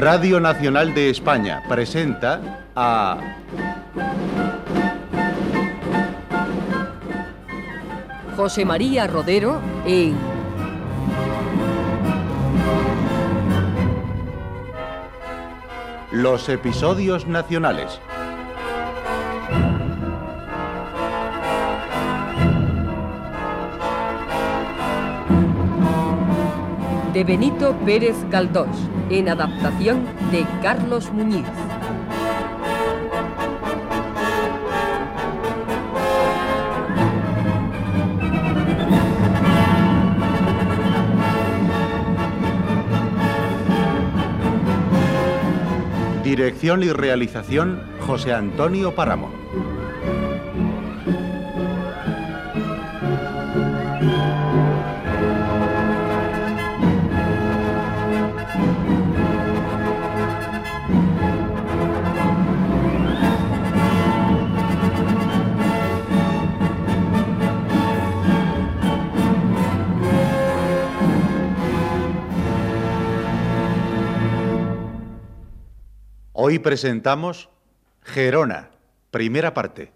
Radio Nacional de España presenta a... José María Rodero en Los episodios nacionales. De Benito Pérez Galdós, en adaptación de Carlos Muñiz. Dirección y realización José Antonio Páramo. Hoy presentamos Gerona, primera parte.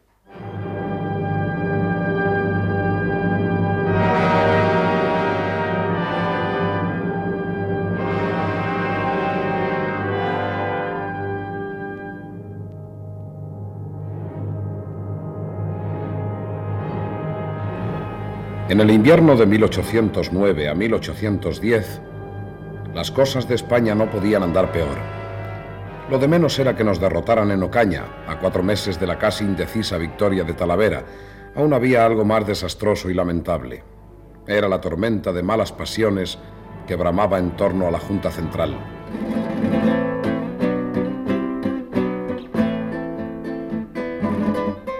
En el invierno de 1809 a 1810, las cosas de España no podían andar peor. Lo de menos era que nos derrotaran en Ocaña, a cuatro meses de la casi indecisa victoria de Talavera. Aún había algo más desastroso y lamentable. Era la tormenta de malas pasiones que bramaba en torno a la Junta Central.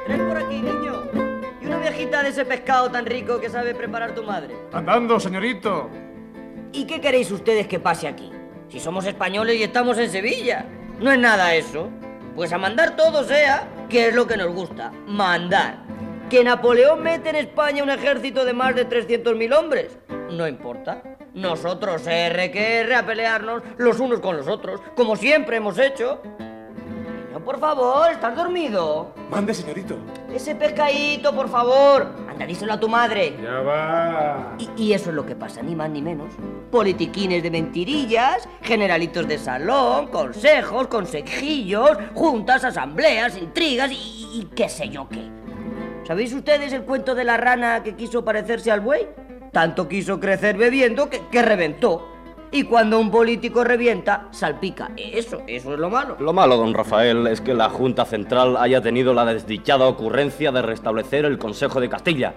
Traes por aquí, niño. Y una viejita de ese pescado tan rico que sabe preparar tu madre. Andando, señorito. ¿Y qué queréis ustedes que pase aquí? Si somos españoles y estamos en Sevilla. No es nada eso. Pues a mandar todo sea, que es lo que nos gusta, mandar. Que Napoleón mete en España un ejército de más de 300.000 hombres. No importa. Nosotros, R que R, a pelearnos los unos con los otros, como siempre hemos hecho. Por favor, ¿estás dormido? Mande, señorito. Ese pescadito, por favor. Anda, díselo a tu madre. Ya va. Y, y eso es lo que pasa, ni más ni menos. Politiquines de mentirillas, generalitos de salón, consejos, consejillos, juntas, asambleas, intrigas y, y qué sé yo qué. ¿Sabéis ustedes el cuento de la rana que quiso parecerse al buey? Tanto quiso crecer bebiendo que, que reventó. Y cuando un político revienta, salpica. Eso, eso es lo malo. Lo malo, don Rafael, es que la Junta Central haya tenido la desdichada ocurrencia de restablecer el Consejo de Castilla.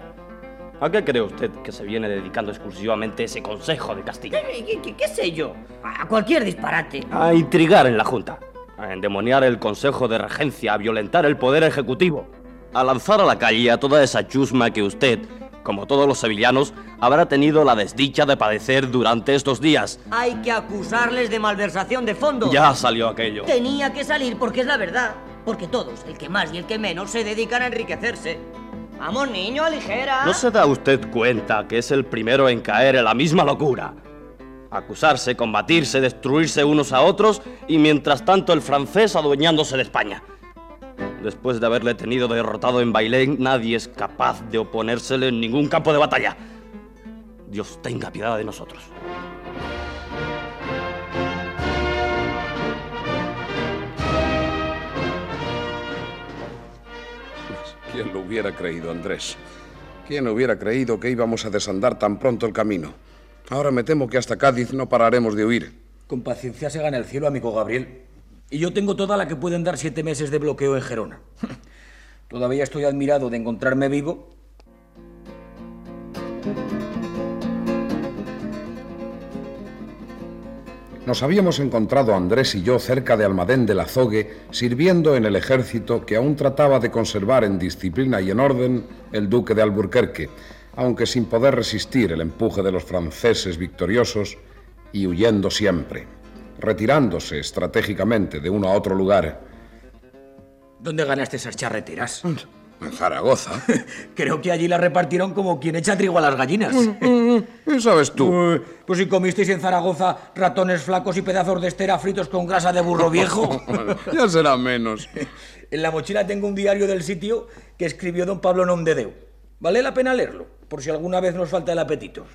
¿A qué cree usted que se viene dedicando exclusivamente ese Consejo de Castilla? ¿Qué, qué- qué- qué sé yo? A cualquier disparate. A intrigar en la Junta, a endemoniar el Consejo de Regencia, a violentar el Poder Ejecutivo, a lanzar a la calle a toda esa chusma que usted, como todos los sevillanos, habrá tenido la desdicha de padecer durante estos días. Hay que acusarles de malversación de fondos. Ya salió aquello. Tenía que salir porque es la verdad. Porque todos, el que más y el que menos, se dedican a enriquecerse. Vamos, niño, a ligera. ¿No se da usted cuenta que es el primero en caer en la misma locura? Acusarse, combatirse, destruirse unos a otros y mientras tanto el francés adueñándose de España. Después de haberle tenido derrotado en Bailén, nadie es capaz de oponérsele en ningún campo de batalla. Dios tenga piedad de nosotros. ¿Quién lo hubiera creído, Andrés? ¿Quién hubiera creído que íbamos a desandar tan pronto el camino? Ahora me temo que hasta Cádiz no pararemos de huir. Con paciencia se gana el cielo, amigo Gabriel. Y yo tengo toda la que pueden dar siete meses de bloqueo en Gerona. Todavía estoy admirado de encontrarme vivo. Nos habíamos encontrado Andrés y yo cerca de Almadén del Azogue, sirviendo en el ejército que aún trataba de conservar en disciplina y en orden el duque de Alburquerque, aunque sin poder resistir el empuje de los franceses victoriosos y huyendo siempre, retirándose estratégicamente de uno a otro lugar. ¿Dónde ganaste esas charreteras? En Zaragoza. Creo que allí la repartieron como quien echa trigo a las gallinas. ¿Qué sabes tú? Pues si comisteis en Zaragoza ratones flacos y pedazos de estera fritos con grasa de burro viejo. ya será menos. En la mochila tengo un diario del sitio que escribió don Pablo Nomdedeu. Vale la pena leerlo, por si alguna vez nos falta el apetito.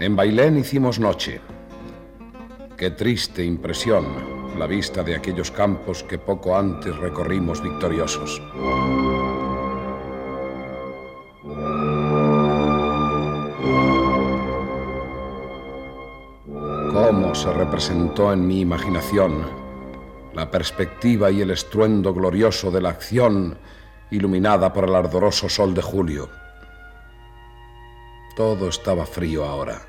En Bailén hicimos noche. Qué triste impresión la vista de aquellos campos que poco antes recorrimos victoriosos. Cómo se representó en mi imaginación la perspectiva y el estruendo glorioso de la acción iluminada por el ardoroso sol de julio. Todo estaba frío ahora,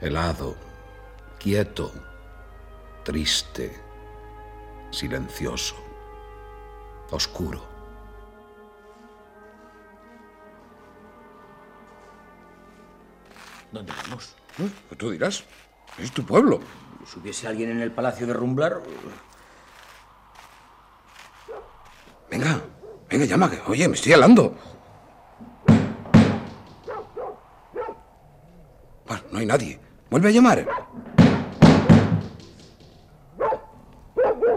helado, quieto, triste, silencioso, oscuro. ¿Dónde vamos? Tú dirás, es tu pueblo. Si hubiese alguien en el palacio de Rumblar. Venga, venga, llama, que, oye, me estoy helando. Bueno, no hay nadie. Vuelve a llamar.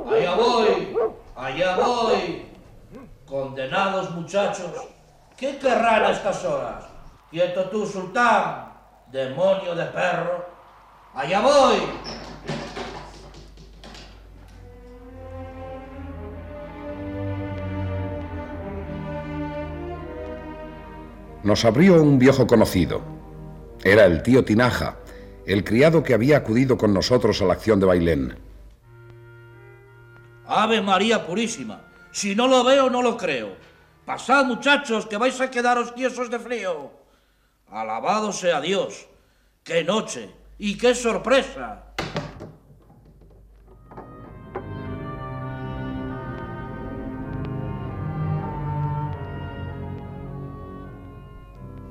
Allá voy, allá voy. Condenados muchachos, ¿qué querrán a estas horas? Quieto tú, sultán, demonio de perro. Allá voy. Nos abrió un viejo conocido. Era el tío Tinaja, el criado que había acudido con nosotros a la acción de Bailén. Ave María Purísima, si no lo veo, no lo creo. Pasad, muchachos, que vais a quedaros tiesos de frío. Alabado sea Dios. ¡Qué noche! ¡Y qué sorpresa!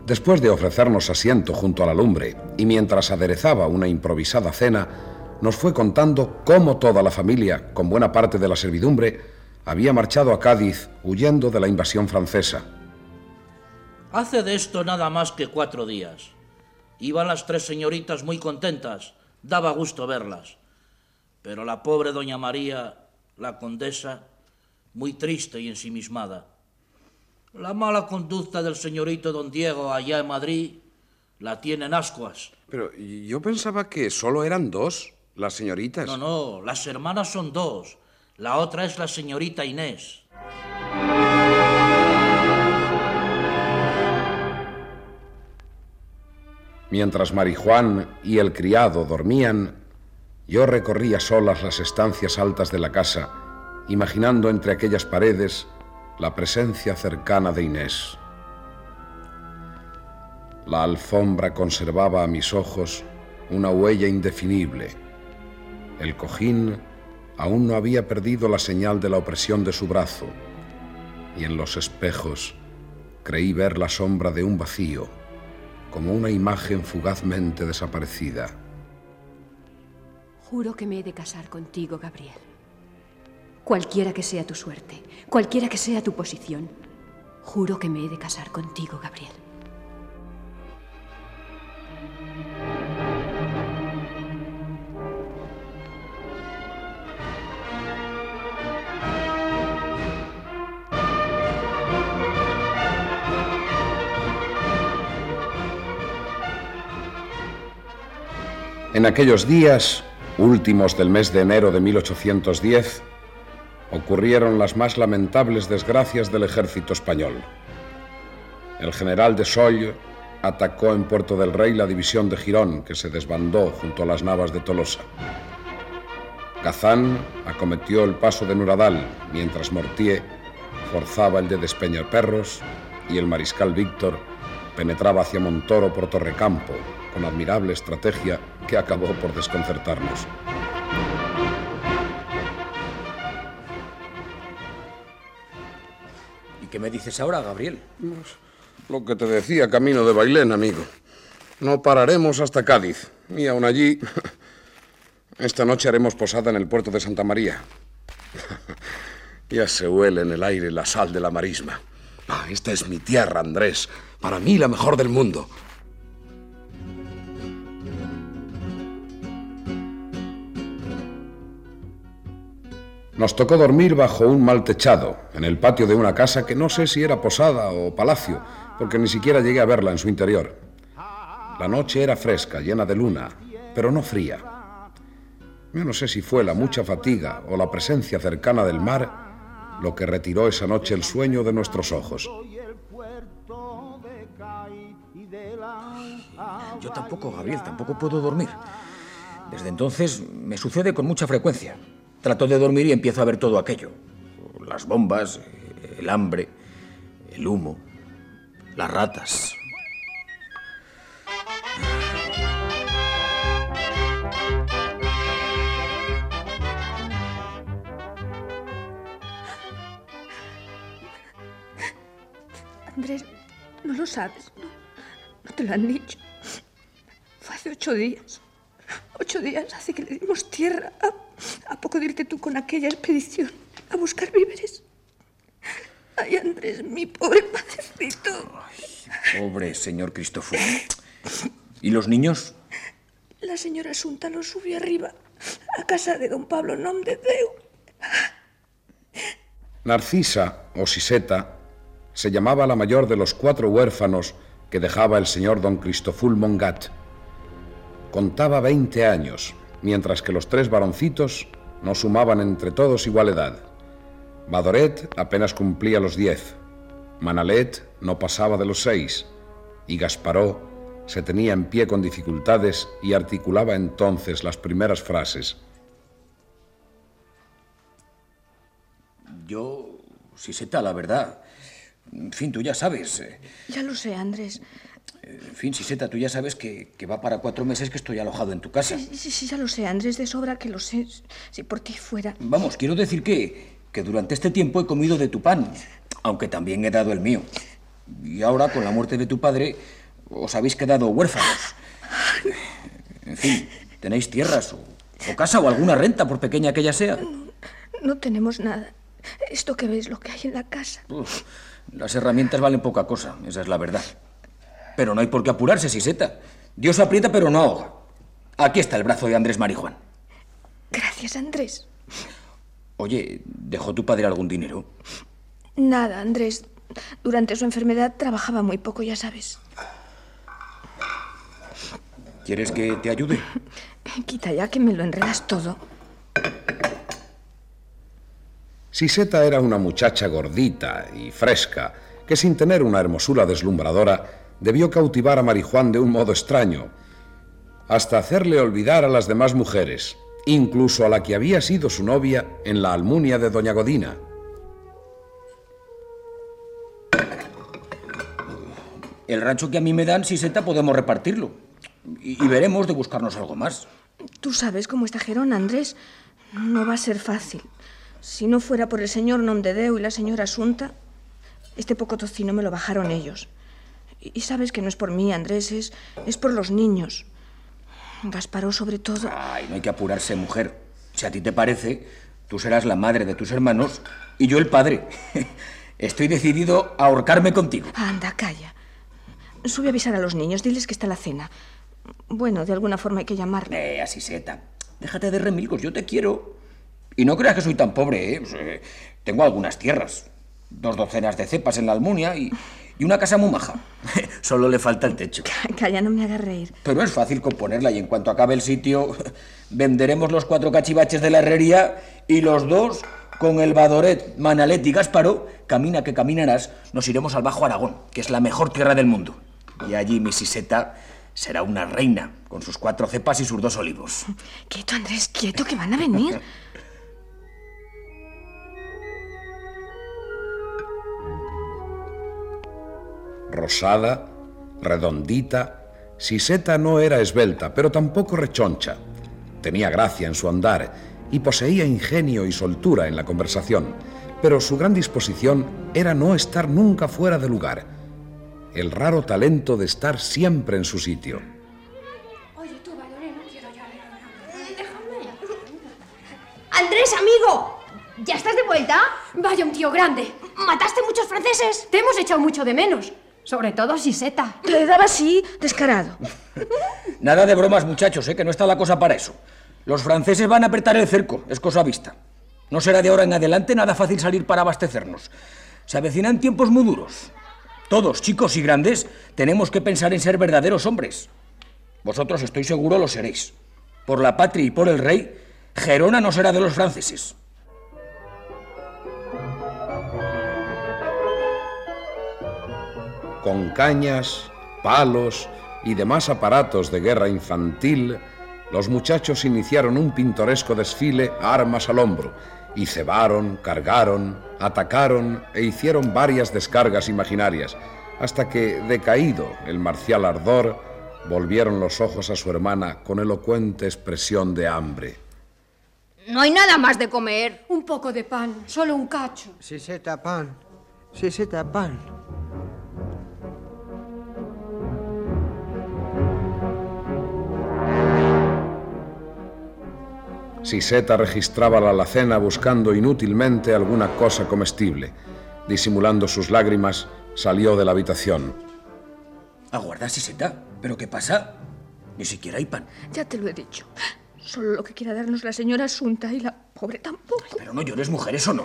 Después de ofrecernos asiento junto a la lumbre y mientras aderezaba una improvisada cena, nos fue contando cómo toda la familia, con buena parte de la servidumbre, había marchado a Cádiz huyendo de la invasión francesa. Hace de esto nada más que cuatro días. Iban las tres señoritas muy contentas, daba gusto verlas. Pero la pobre doña María, la condesa, muy triste y ensimismada. La mala conducta del señorito don Diego allá en Madrid la tiene en ascuas. Pero yo pensaba que solo eran dos, las señoritas. No, no, las hermanas son dos. La otra es la señorita Inés. Mientras Marijuán y el criado dormían, yo recorría solas las estancias altas de la casa, imaginando entre aquellas paredes la presencia cercana de Inés. La alfombra conservaba a mis ojos una huella indefinible. El cojín aún no había perdido la señal de la opresión de su brazo, y en los espejos creí ver la sombra de un vacío, como una imagen fugazmente desaparecida. Juro que me he de casar contigo, Gabriel. Cualquiera que sea tu suerte, cualquiera que sea tu posición, juro que me he de casar contigo, Gabriel. En aquellos días, últimos del mes de enero de 1810, ocurrieron las más lamentables desgracias del ejército español. El general de Solle atacó en Puerto del Rey la división de Girón, que se desbandó junto a las navas de Tolosa. Gazán acometió el paso de Nuradal, mientras Mortier forzaba el de Despeñaperros y el mariscal Víctor penetraba hacia Montoro por Torrecampo, con admirable estrategia que acabó por desconcertarnos. Qué me dices ahora, Gabriel? Lo que te decía camino de Bailén, amigo. No pararemos hasta Cádiz. Y aún allí, esta noche haremos posada en el puerto de Santa María. ya se huele en el aire la sal de la marisma. Ah, esta es mi tierra, Andrés. Para mí la mejor del mundo. Nos tocó dormir bajo un mal techado, en el patio de una casa que no sé si era posada o palacio, porque ni siquiera llegué a verla en su interior. La noche era fresca, llena de luna, pero no fría. Yo no sé si fue la mucha fatiga o la presencia cercana del mar lo que retiró esa noche el sueño de nuestros ojos. Yo tampoco, Gabriel, tampoco puedo dormir. Desde entonces me sucede con mucha frecuencia. Trato de dormir y empiezo a ver todo aquello. Las bombas, el hambre, el humo, las ratas. Andrés, no lo sabes, no, no te lo han dicho. Fue hace ocho días. Ocho días hace que le dimos tierra. A, a poco de irte tú con aquella expedición a buscar víveres. Ay, Andrés, mi pobre padrecito. Pobre señor Cristóforo. ¿Y los niños? La señora Asunta los subió arriba, a casa de don Pablo Nomdedeu. Narcisa, o Siseta, se llamaba la mayor de los cuatro huérfanos que dejaba el señor don Cristoful Mongat. Contaba 20 años, mientras que los tres varoncitos no sumaban entre todos igual edad. Badoret apenas cumplía los 10, Manalet no pasaba de los seis, y Gasparó se tenía en pie con dificultades y articulaba entonces las primeras frases. Yo, Siseta, la verdad. En fin, tú ya sabes. eh, Ya lo sé, Andrés. En fin, Siseta, tú ya sabes que, que va para cuatro meses que estoy alojado en tu casa. Sí, sí, sí, ya lo sé, Andrés, de sobra que lo sé. Si por ti fuera. Vamos, quiero decir que, que durante este tiempo he comido de tu pan, aunque también he dado el mío. Y ahora, con la muerte de tu padre, os habéis quedado huérfanos. En fin, tenéis tierras o, o casa o alguna renta, por pequeña que ella sea. No tenemos nada. Esto que ves, lo que hay en la casa. Uf, las herramientas valen poca cosa, esa es la verdad. Pero no hay por qué apurarse, Siseta. Dios aprieta pero no ahoga. Aquí está el brazo de Andrés Marijuán. Gracias, Andrés. Oye, ¿dejó tu padre algún dinero? Nada, Andrés. Durante su enfermedad trabajaba muy poco, ya sabes. ¿Quieres que te ayude? Quita ya que me lo enredas todo. Siseta era una muchacha gordita y fresca, que sin tener una hermosura deslumbradora, debió cautivar a Marijuán de un modo extraño, hasta hacerle olvidar a las demás mujeres, incluso a la que había sido su novia en la Almunia de Doña Godina. El rancho que a mí me dan, Siseta, podemos repartirlo. Y, y veremos de buscarnos algo más. Tú sabes cómo está Gerón, Andrés. No va a ser fácil. Si no fuera por el señor Nomdedeu y la señora Asunta, este poco tocino me lo bajaron ellos. Y, sabes que no es por mí, Andrés, es, es por los niños. Gasparó sobre todo. Ay, no hay que apurarse, mujer. Si a ti te parece, tú serás la madre de tus hermanos y yo el padre. Estoy decidido a ahorcarme contigo. Anda, calla. Sube a avisar a los niños, diles que está la cena. Bueno, de alguna forma hay que llamarle. Eh, así seta. Déjate de remilgos, yo te quiero. Y no creas que soy tan pobre, ¿eh? O sea, tengo algunas tierras. Dos docenas de cepas en la Almunia y, y una casa muy maja. Solo le falta el techo. Calla, no me hagas reír. Pero es fácil componerla y en cuanto acabe el sitio, venderemos los cuatro cachivaches de la herrería y los dos, con el Badoret, Manalet y Gásparo, camina que caminarás, nos iremos al Bajo Aragón, que es la mejor tierra del mundo. Y allí mi Siseta será una reina, con sus cuatro cepas y sus dos olivos. Quieto, Andrés, quieto, que van a venir. Rosada, redondita, Siseta no era esbelta, pero tampoco rechoncha. Tenía gracia en su andar y poseía ingenio y soltura en la conversación, pero su gran disposición era no estar nunca fuera de lugar. el raro talento de estar siempre en su sitio. Oye, tú, Valoré, no quiero ya. Déjame. Andrés, amigo, ¿ya estás de vuelta? Vaya un tío grande. ¿Mataste muchos franceses? Te hemos echado mucho de menos. Sobre todo Siseta. Le daba así, descarado. Nada de bromas, muchachos, ¿eh? que no está la cosa para eso. Los franceses van a apretar el cerco, es cosa vista. No será de ahora en adelante nada fácil salir para abastecernos. Se avecinan tiempos muy duros. Todos, chicos y grandes, tenemos que pensar en ser verdaderos hombres. Vosotros, estoy seguro, lo seréis. Por la patria y por el rey, Gerona no será de los franceses. Con cañas, palos y demás aparatos de guerra infantil, los muchachos iniciaron un pintoresco desfile a armas al hombro y cebaron, cargaron, atacaron e hicieron varias descargas imaginarias, hasta que, decaído el marcial ardor, volvieron los ojos a su hermana con elocuente expresión de hambre. No hay nada más de comer. Un poco de pan, solo un cacho. Si se tapan, si Siseta registraba la alacena buscando inútilmente alguna cosa comestible. Disimulando sus lágrimas, salió de la habitación. Aguarda, Siseta. ¿Pero qué pasa? Ni siquiera hay pan. Ya te lo he dicho. Solo lo que quiera darnos la señora Asunta y la pobre tampoco. Pero no llores, mujer, eso no.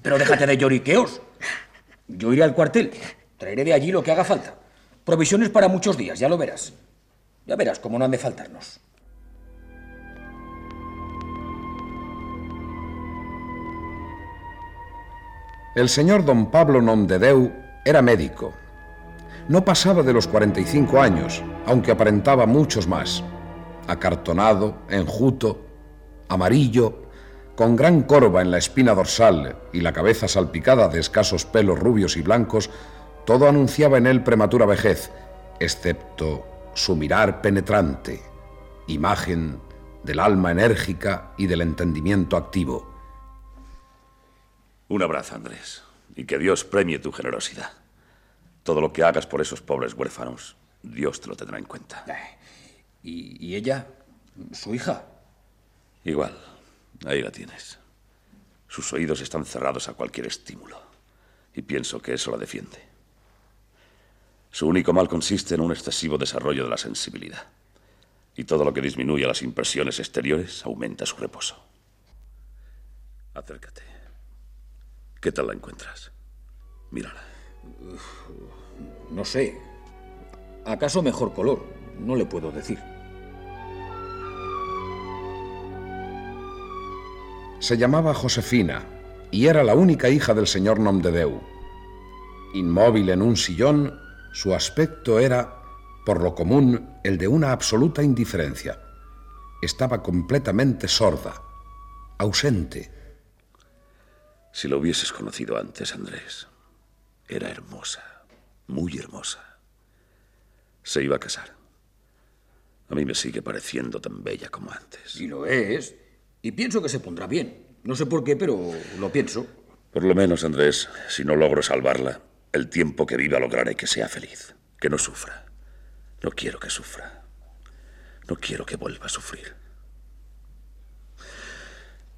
Pero déjate de lloriqueos. Yo iré al cuartel. Traeré de allí lo que haga falta. Provisiones para muchos días, ya lo verás. Ya verás cómo no han de faltarnos. El señor don Pablo Nomdedeu era médico. No pasaba de los 45 años, aunque aparentaba muchos más. Acartonado, enjuto, amarillo, con gran corva en la espina dorsal y la cabeza salpicada de escasos pelos rubios y blancos, todo anunciaba en él prematura vejez, excepto su mirar penetrante, imagen del alma enérgica y del entendimiento activo. Un abrazo, Andrés, y que Dios premie tu generosidad. Todo lo que hagas por esos pobres huérfanos, Dios te lo tendrá en cuenta. ¿Y, y ella? ¿Su hija? Igual, ahí la tienes. Sus oídos están cerrados a cualquier estímulo, y pienso que eso la defiende. Su único mal consiste en un excesivo desarrollo de la sensibilidad, y todo lo que disminuye las impresiones exteriores aumenta su reposo. Acércate. ¿Qué tal la encuentras? Mírala. No sé. ¿Acaso mejor color? No le puedo decir. Se llamaba Josefina y era la única hija del señor Nomdedeu. Inmóvil en un sillón, su aspecto era, por lo común, el de una absoluta indiferencia. Estaba completamente sorda, ausente. Si lo hubieses conocido antes, Andrés, era hermosa, muy hermosa. Se iba a casar. A mí me sigue pareciendo tan bella como antes. Y lo es. Y pienso que se pondrá bien. No sé por qué, pero lo pienso. Por lo menos, Andrés, si no logro salvarla, el tiempo que viva lograré que sea feliz, que no sufra. No quiero que sufra. No quiero que vuelva a sufrir.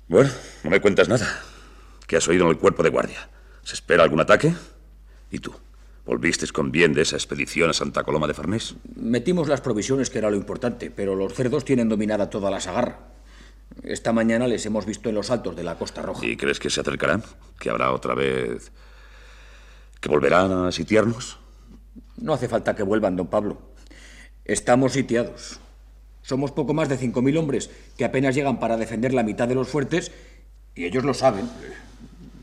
Bueno, no me cuentas nada. ¿Qué has oído en el cuerpo de guardia? ¿Se espera algún ataque? ¿Y tú? ¿Volviste con bien de esa expedición a Santa Coloma de Farnés? Metimos las provisiones, que era lo importante, pero los cerdos tienen dominada toda la sagarra. Esta mañana les hemos visto en los altos de la Costa Roja. ¿Y crees que se acercarán? ¿Que habrá otra vez... que volverán a sitiarnos? No hace falta que vuelvan, don Pablo. Estamos sitiados. Somos poco más de 5.000 hombres que apenas llegan para defender la mitad de los fuertes y ellos lo saben.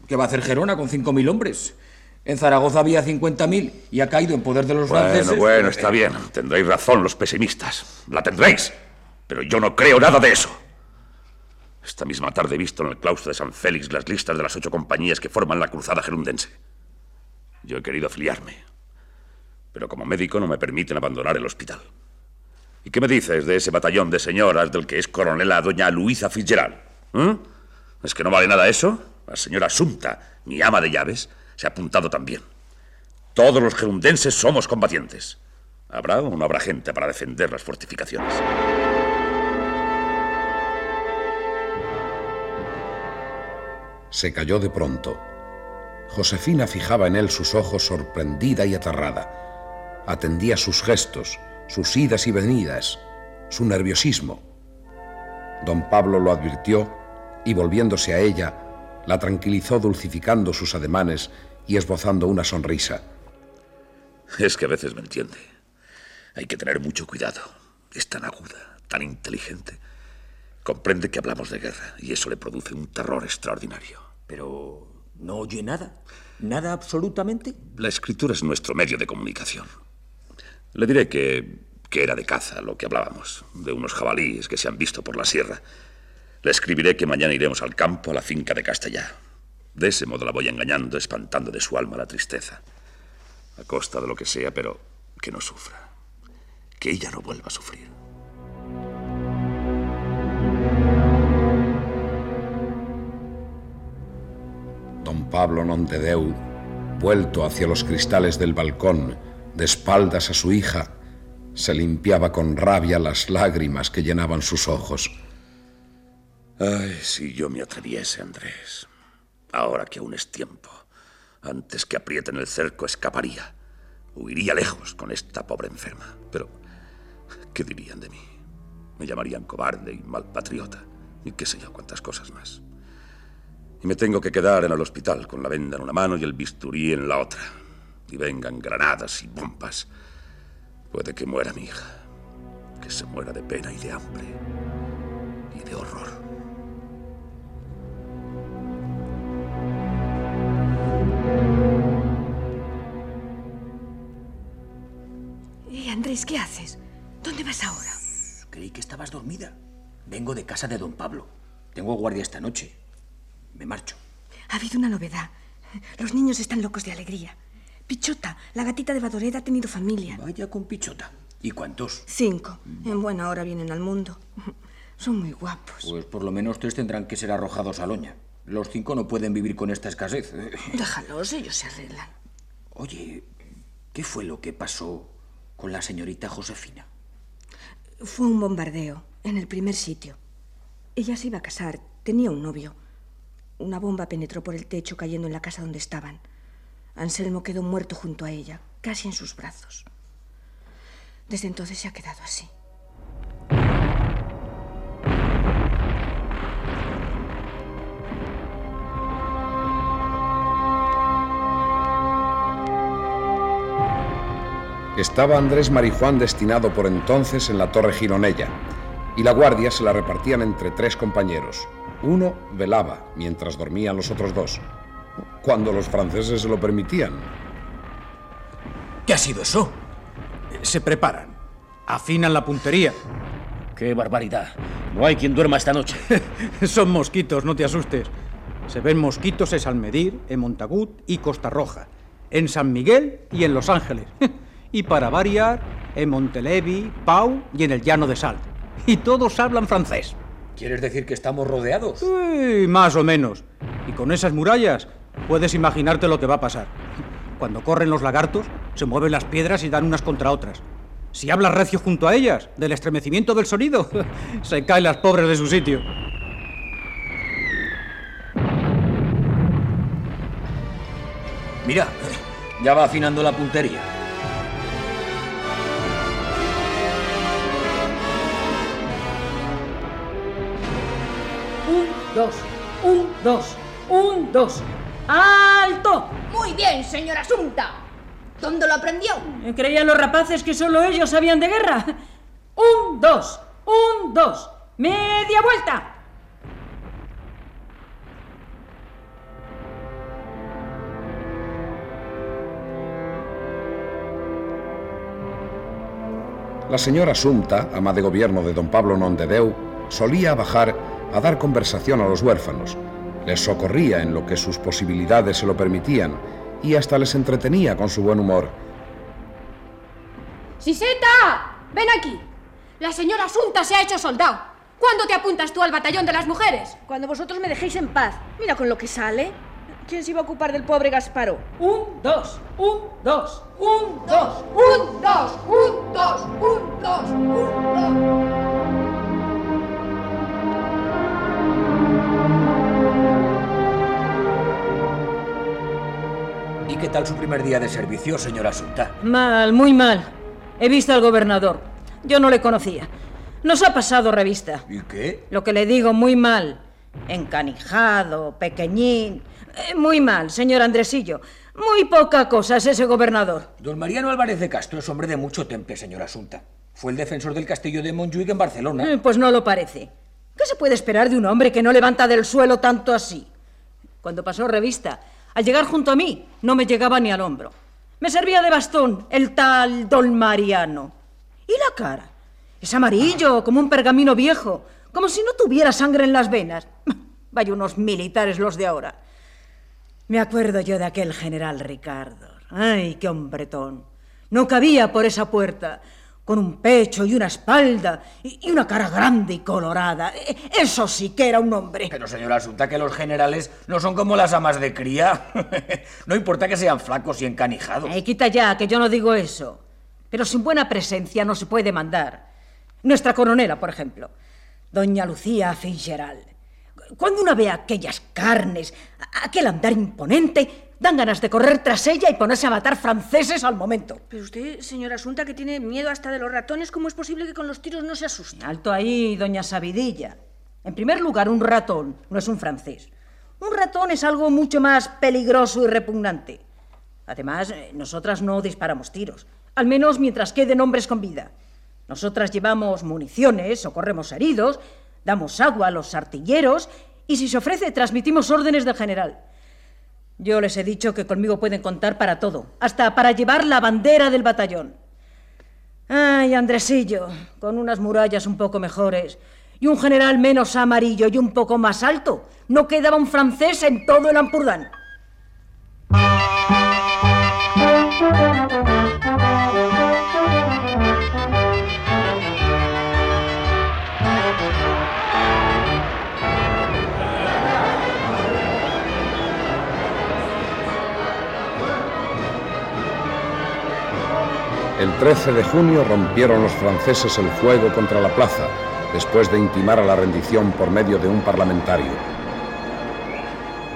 ¿Qué va a hacer Gerona con 5.000 hombres? En Zaragoza había 50.000 y ha caído en poder de los bueno, franceses. Bueno, está bien. Tendréis razón los pesimistas. La tendréis. Pero yo no creo nada de eso. Esta misma tarde he visto en el claustro de San Félix las listas de las ocho compañías que forman la cruzada gerundense. Yo he querido afiliarme. Pero como médico no me permiten abandonar el hospital. ¿Y qué me dices de ese batallón de señoras del que es coronela doña Luisa Fitzgerald? ¿Eh? ¿Es que no vale nada eso? La señora Asunta, mi ama de llaves, se ha apuntado también. Todos los gerundenses somos combatientes. ¿Habrá o no habrá gente para defender las fortificaciones? Se cayó de pronto. Josefina fijaba en él sus ojos sorprendida y aterrada. Atendía sus gestos, sus idas y venidas, su nerviosismo. Don Pablo lo advirtió y volviéndose a ella, la tranquilizó dulcificando sus ademanes y esbozando una sonrisa. Es que a veces me entiende. Hay que tener mucho cuidado. Es tan aguda, tan inteligente. Comprende que hablamos de guerra y eso le produce un terror extraordinario. Pero no oye nada. ¿Nada absolutamente? La escritura es nuestro medio de comunicación. Le diré que, que era de caza lo que hablábamos, de unos jabalíes que se han visto por la sierra. Le escribiré que mañana iremos al campo, a la finca de Castellá. De ese modo la voy engañando, espantando de su alma la tristeza. A costa de lo que sea, pero que no sufra. Que ella no vuelva a sufrir. Don Pablo Nontedeu, vuelto hacia los cristales del balcón, de espaldas a su hija, se limpiaba con rabia las lágrimas que llenaban sus ojos. Ay, si yo me atreviese, Andrés. Ahora que aún es tiempo. Antes que aprieten el cerco, escaparía. Huiría lejos con esta pobre enferma. Pero, ¿qué dirían de mí? Me llamarían cobarde y mal patriota. Y qué sé yo, cuántas cosas más. Y me tengo que quedar en el hospital con la venda en una mano y el bisturí en la otra. Y vengan granadas y bombas. Puede que muera mi hija. Que se muera de pena y de hambre. Y de horror. Andrés, ¿qué haces? ¿Dónde vas ahora? Creí que estabas dormida. Vengo de casa de don Pablo. Tengo guardia esta noche. Me marcho. Ha habido una novedad. Los niños están locos de alegría. Pichota, la gatita de Badoret, ha tenido familia. Vaya con Pichota. ¿Y cuántos? Cinco. En buena hora vienen al mundo. Son muy guapos. Pues por lo menos tres tendrán que ser arrojados a Loña. Los cinco no pueden vivir con esta escasez. Déjalos, ellos se arreglan. Oye, ¿qué fue lo que pasó con la señorita Josefina? Fue un bombardeo en el primer sitio. Ella se iba a casar, tenía un novio. Una bomba penetró por el techo cayendo en la casa donde estaban. Anselmo quedó muerto junto a ella, casi en sus brazos. Desde entonces se ha quedado así. Estaba Andrés Marijuán destinado por entonces en la Torre Gironella, y la guardia se la repartían entre tres compañeros. Uno velaba mientras dormían los otros dos, cuando los franceses se lo permitían. ¿Qué ha sido eso? Se preparan. Afinan la puntería. ¡Qué barbaridad! No hay quien duerma esta noche. Son mosquitos, no te asustes. Se ven mosquitos en San Medir, en Montagut y Costa Roja, en San Miguel y en Los Ángeles. y para variar, en Montelevi, Pau y en el Llano de Sal. Y todos hablan francés. ¿Quieres decir que estamos rodeados? Sí, más o menos. Y con esas murallas puedes imaginarte lo que va a pasar. Cuando corren los lagartos, se mueven las piedras y dan unas contra otras. Si hablas recio junto a ellas, del estremecimiento del sonido, se caen las pobres de su sitio. Mira, ya va afinando la puntería. Dos, un, dos, un, dos. ¡Alto! Muy bien, señora Asunta. ¿Dónde lo aprendió? Creían los rapaces que solo ellos sabían de guerra. Un, dos, un, dos. Media vuelta. La señora Sumta, ama de gobierno de don Pablo Nondedeu, solía bajar a dar conversación a los huérfanos. Les socorría en lo que sus posibilidades se lo permitían y hasta les entretenía con su buen humor. ¡Siseta! ¡Ven aquí! La señora Asunta se ha hecho soldado. ¿Cuándo te apuntas tú al batallón de las mujeres? Cuando vosotros me dejéis en paz. Mira con lo que sale. ¿Quién se iba a ocupar del pobre Gasparo? Un, dos, un, dos, un, dos. Un, dos, un, dos, un, dos, un, dos. ¿Y qué tal su primer día de servicio, señora Asunta? Mal, muy mal. He visto al gobernador. Yo no le conocía. Nos ha pasado revista. ¿Y qué? Lo que le digo, muy mal. Encanijado, pequeñín. Eh, Muy mal, señor Andresillo. Muy poca cosa es ese gobernador. Don Mariano Álvarez de Castro es hombre de mucho temple, señora Asunta. Fue el defensor del castillo de Montjuic en Barcelona. Eh, Pues no lo parece. ¿Qué se puede esperar de un hombre que no levanta del suelo tanto así? Cuando pasó revista, al llegar junto a mí, no me llegaba ni al hombro. Me servía de bastón el tal don Mariano. ¿Y la cara? Es amarillo, como un pergamino viejo, como si no tuviera sangre en las venas. Vaya unos militares los de ahora. Me acuerdo yo de aquel general Ricardo. Ay, qué hombretón. No cabía por esa puerta, con un pecho y una espalda y una cara grande y colorada. E- Eso sí que era un hombre. Pero, señora Asunta, que los generales no son como las amas de cría. no importa que sean flacos y encanijados. Ay, quita ya, que yo no digo eso. Pero sin buena presencia no se puede mandar. Nuestra coronela, por ejemplo, doña Lucía Fitzgerald. Cuando uno ve aquellas carnes, aquel andar imponente, dan ganas de correr tras ella y ponerse a matar franceses al momento. Pero usted, señora Asunta, que tiene miedo hasta de los ratones, ¿cómo es posible que con los tiros no se asuste? Alto ahí, doña Sabidilla. En primer lugar, un ratón no es un francés. Un ratón es algo mucho más peligroso y repugnante. Además, eh, nosotras no disparamos tiros, al menos mientras queden hombres con vida. Nosotras llevamos municiones, socorremos heridos, damos agua a los artilleros y si se ofrece transmitimos órdenes del general. Yo les he dicho que conmigo pueden contar para todo, hasta para llevar la bandera del batallón. Ay, Andresillo, con unas murallas un poco mejores y un general menos amarillo y un poco más alto, no quedaba un francés en todo el Ampurdán. El 13 de junio rompieron los franceses el fuego contra la plaza, después de intimar a la rendición por medio de un parlamentario.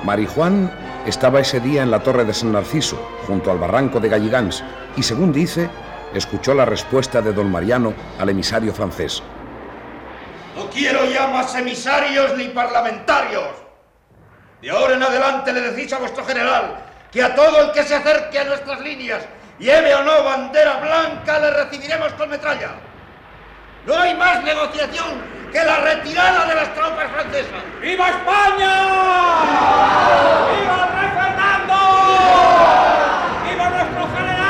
Marijuán estaba ese día en la torre de San Narciso, junto al barranco de Galligans, y según dice, escuchó la respuesta de don Mariano al emisario francés. No quiero ya más emisarios ni parlamentarios. De ahora en adelante le decís a vuestro general que a todo el que se acerque a nuestras líneas, lleve o no bandera blanca, le recibiremos con metralla. No hay más negociación que la retirada de las tropas francesas. ¡Viva España! ¡Viva el rey Fernando! ¡Viva nuestro general!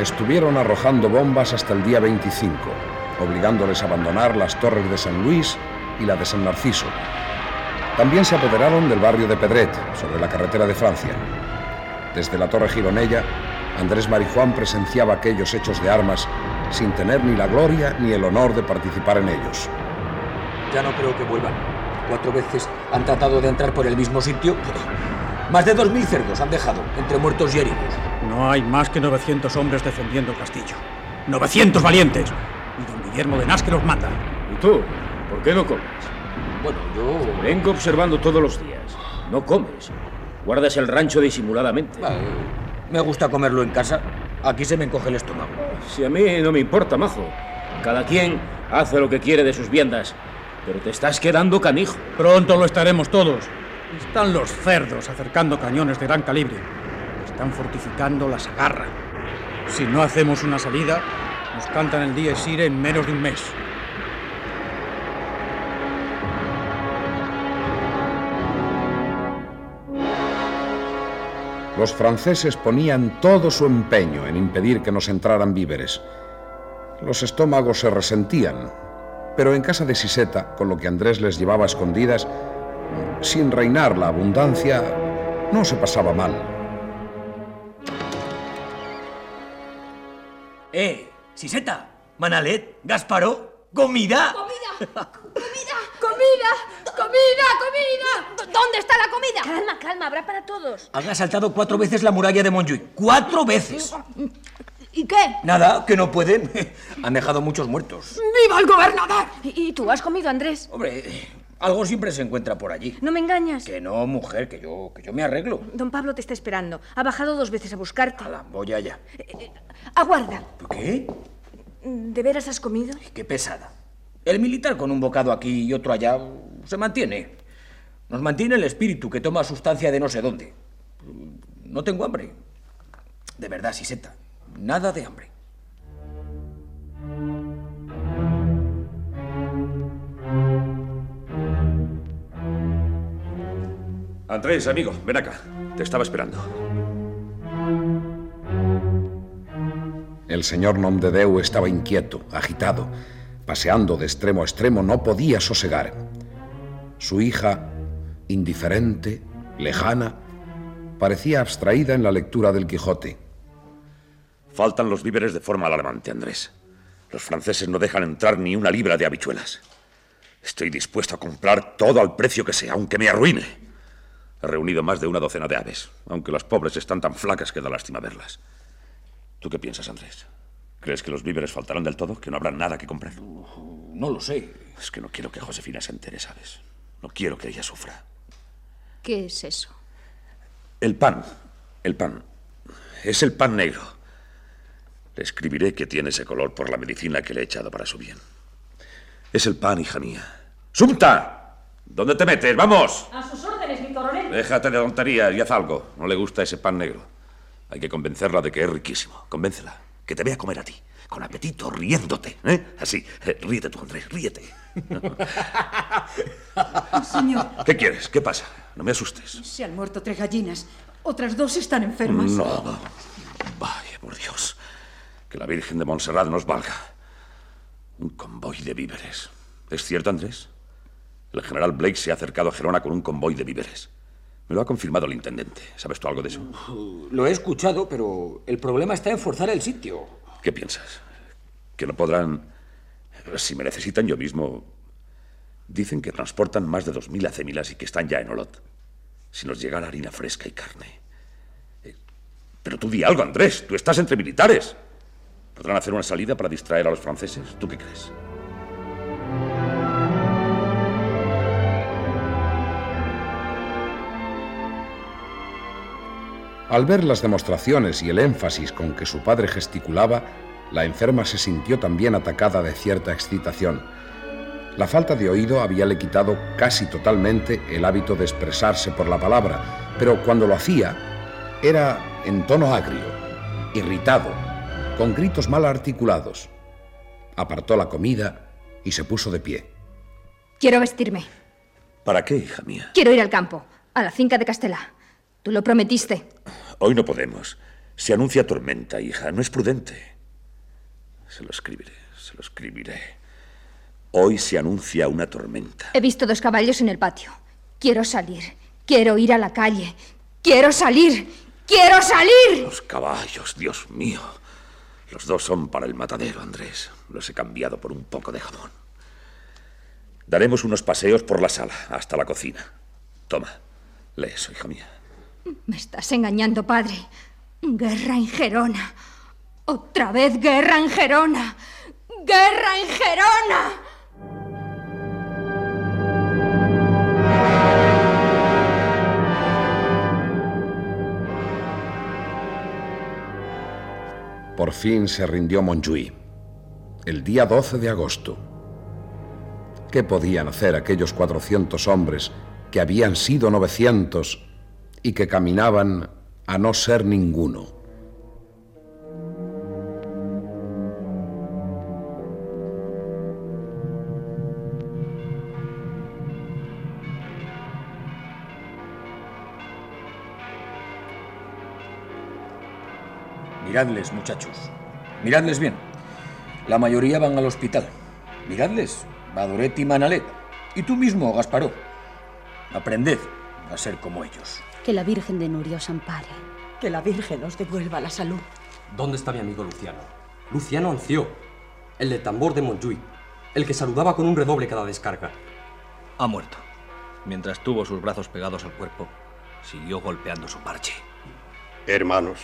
Estuvieron arrojando bombas hasta el día 25, obligándoles a abandonar las torres de San Luis y la de San Narciso. También se apoderaron del barrio de Pedret, sobre la carretera de Francia. Desde la torre Gironella, Andrés Marijuán presenciaba aquellos hechos de armas sin tener ni la gloria ni el honor de participar en ellos. Ya no creo que vuelvan. Cuatro veces han tratado de entrar por el mismo sitio. Más de dos mil cerdos han dejado, entre muertos y heridos. No hay más que 900 hombres defendiendo el castillo. ¡900 valientes! Guillermo de Nas que los manda. ¿Y tú? ¿Por qué no comes? Bueno, yo... Vengo observando todos los días. No comes. Guardas el rancho disimuladamente. Me gusta comerlo en casa. Aquí se me encoge el estómago. Si a mí no me importa, majo. Cada quien hace lo que quiere de sus viandas. Pero te estás quedando canijo. Pronto lo estaremos todos. Están los cerdos acercando cañones de gran calibre. Están fortificando la sagarra. Si no hacemos una salida, nos cantan el día Sire en menos de un mes. Los franceses ponían todo su empeño en impedir que nos entraran víveres. Los estómagos se resentían, pero en casa de Siseta, con lo que Andrés les llevaba a escondidas, sin reinar la abundancia, no se pasaba mal. Eh, Siseta, Manalet, Gasparó, comida. ¡Comida! ¡Comida! ¡Comida! ¡Comida! ¿Dónde está la comida? Calma, calma, habrá para todos. Han asaltado cuatro veces la muralla de Montjuic. ¡Cuatro veces! ¿Y qué? Nada, que no pueden. Han dejado muchos muertos. ¡Viva el gobernador! ¿Y, y tú has comido, Andrés? Hombre, algo siempre se encuentra por allí. No me engañas. Que no, mujer, que yo, que yo me arreglo. Don Pablo te está esperando. Ha bajado dos veces a buscarte. Voy allá. Aguarda. ¿Qué? ¿De veras has comido? Qué pesada. El militar con un bocado aquí y otro allá se mantiene. Nos mantiene el espíritu que toma sustancia de no sé dónde. No tengo hambre. De verdad, Siseta. Nada de hambre. Andrés, amigo, ven acá. Te estaba esperando. El señor Nomdedeu estaba inquieto, agitado. Paseando de extremo a extremo, no podía sosegar. Su hija, indiferente, lejana, parecía abstraída en la lectura del Quijote. Faltan los víveres de forma alarmante, Andrés. Los franceses no dejan entrar ni una libra de habichuelas. Estoy dispuesto a comprar todo al precio que sea, aunque me arruine. He reunido más de una docena de aves, aunque las pobres están tan flacas que da lástima verlas. ¿Tú qué piensas, Andrés? ¿Crees que los víveres faltarán del todo? ¿Que no habrá nada que comprar? No lo sé. Es que no quiero que Josefina se entere, ¿sabes? No quiero que ella sufra. ¿Qué es eso? El pan. El pan. Es el pan negro. Le escribiré que tiene ese color por la medicina que le he echado para su bien. Es el pan, hija mía. ¡Sumta! ¿Dónde te metes? ¡Vamos! A sus órdenes. Déjate de tonterías y haz algo. No le gusta ese pan negro. Hay que convencerla de que es riquísimo. Convéncela. Que te vea comer a ti. Con apetito, riéndote. ¿eh? Así. Eh, ríete tú, Andrés. Ríete. Señor, ¿Qué quieres? ¿Qué pasa? No me asustes. se han muerto tres gallinas. Otras dos están enfermas. No. Vaya, por Dios. Que la Virgen de Montserrat nos valga. Un convoy de víveres. ¿Es cierto, Andrés? El general Blake se ha acercado a Gerona con un convoy de víveres. Me lo ha confirmado el intendente. ¿Sabes tú algo de eso? Lo he escuchado, pero el problema está en forzar el sitio. ¿Qué piensas? ¿Que no podrán... Si me necesitan yo mismo... Dicen que transportan más de 2.000 acémilas y que están ya en Olot. Si nos llegara harina fresca y carne. Eh, Pero tú di algo, Andrés. Tú estás entre militares. ¿Podrán hacer una salida para distraer a los franceses? ¿Tú qué crees? Al ver las demostraciones y el énfasis con que su padre gesticulaba, la enferma se sintió también atacada de cierta excitación. La falta de oído habíale quitado casi totalmente el hábito de expresarse por la palabra, pero cuando lo hacía era en tono agrio, irritado, con gritos mal articulados. Apartó la comida y se puso de pie. Quiero vestirme. ¿Para qué, hija mía? Quiero ir al campo, a la finca de Castela. Tú lo prometiste. Hoy no podemos. Se anuncia tormenta, hija. No es prudente. Se lo escribiré, se lo escribiré. Hoy se anuncia una tormenta. He visto dos caballos en el patio. Quiero salir. Quiero ir a la calle. Quiero salir. ¡Quiero salir! Los caballos, Dios mío. Los dos son para el matadero, Andrés. Los he cambiado por un poco de jamón. Daremos unos paseos por la sala, hasta la cocina. Toma, lee eso, hija mía. Me estás engañando, padre. Guerra en Gerona. Otra vez guerra en Gerona. ¡Guerra en Gerona! Por fin se rindió Montjuïc, el día 12 de agosto. ¿Qué podían hacer aquellos 400 hombres que habían sido 900 y que caminaban a no ser ninguno? Miradles, muchachos. Miradles bien. La mayoría van al hospital. Miradles, Badoret y Manalet. Y tú mismo, Gasparó. Aprended a ser como ellos. Que la Virgen de Nuria os ampare. Que la Virgen os devuelva la salud. ¿Dónde está mi amigo Luciano? Luciano Anció, el de tambor de Montjuic, el que saludaba con un redoble cada descarga. Ha muerto. Mientras tuvo sus brazos pegados al cuerpo, siguió golpeando su parche. Hermanos,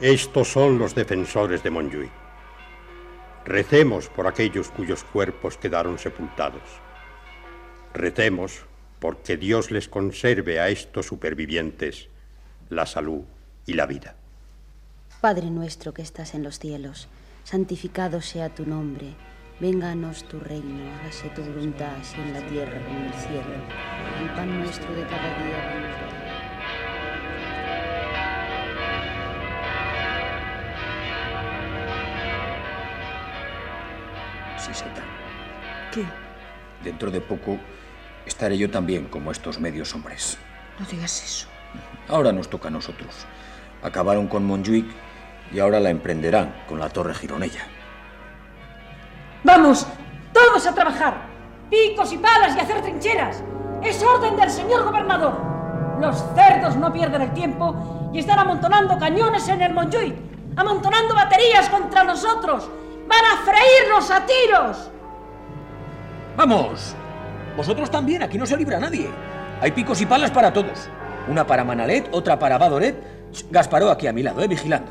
estos son los defensores de Montjuic. Recemos por aquellos cuyos cuerpos quedaron sepultados. Recemos porque Dios les conserve a estos supervivientes la salud y la vida. Padre nuestro que estás en los cielos, santificado sea tu nombre. Vénganos tu reino, hágase tu voluntad, así en la tierra como en el cielo. El pan nuestro de cada día. Siseta, ¿Qué? dentro de poco estaré yo también como estos medios hombres. No digas eso. Ahora nos toca a nosotros. Acabaron con Montjuic y ahora la emprenderán con la Torre Gironella. ¡Vamos! ¡Todos a trabajar! ¡Picos y palas y hacer trincheras! ¡Es orden del señor gobernador! Los cerdos no pierden el tiempo y están amontonando cañones en el Montjuic, amontonando baterías contra nosotros. ¡Van a freírnos a tiros! ¡Vamos! Vosotros también, aquí no se libra nadie. Hay picos y palas para todos. Una para Manalet, otra para Badoret. Gasparó aquí a mi lado, eh, vigilando.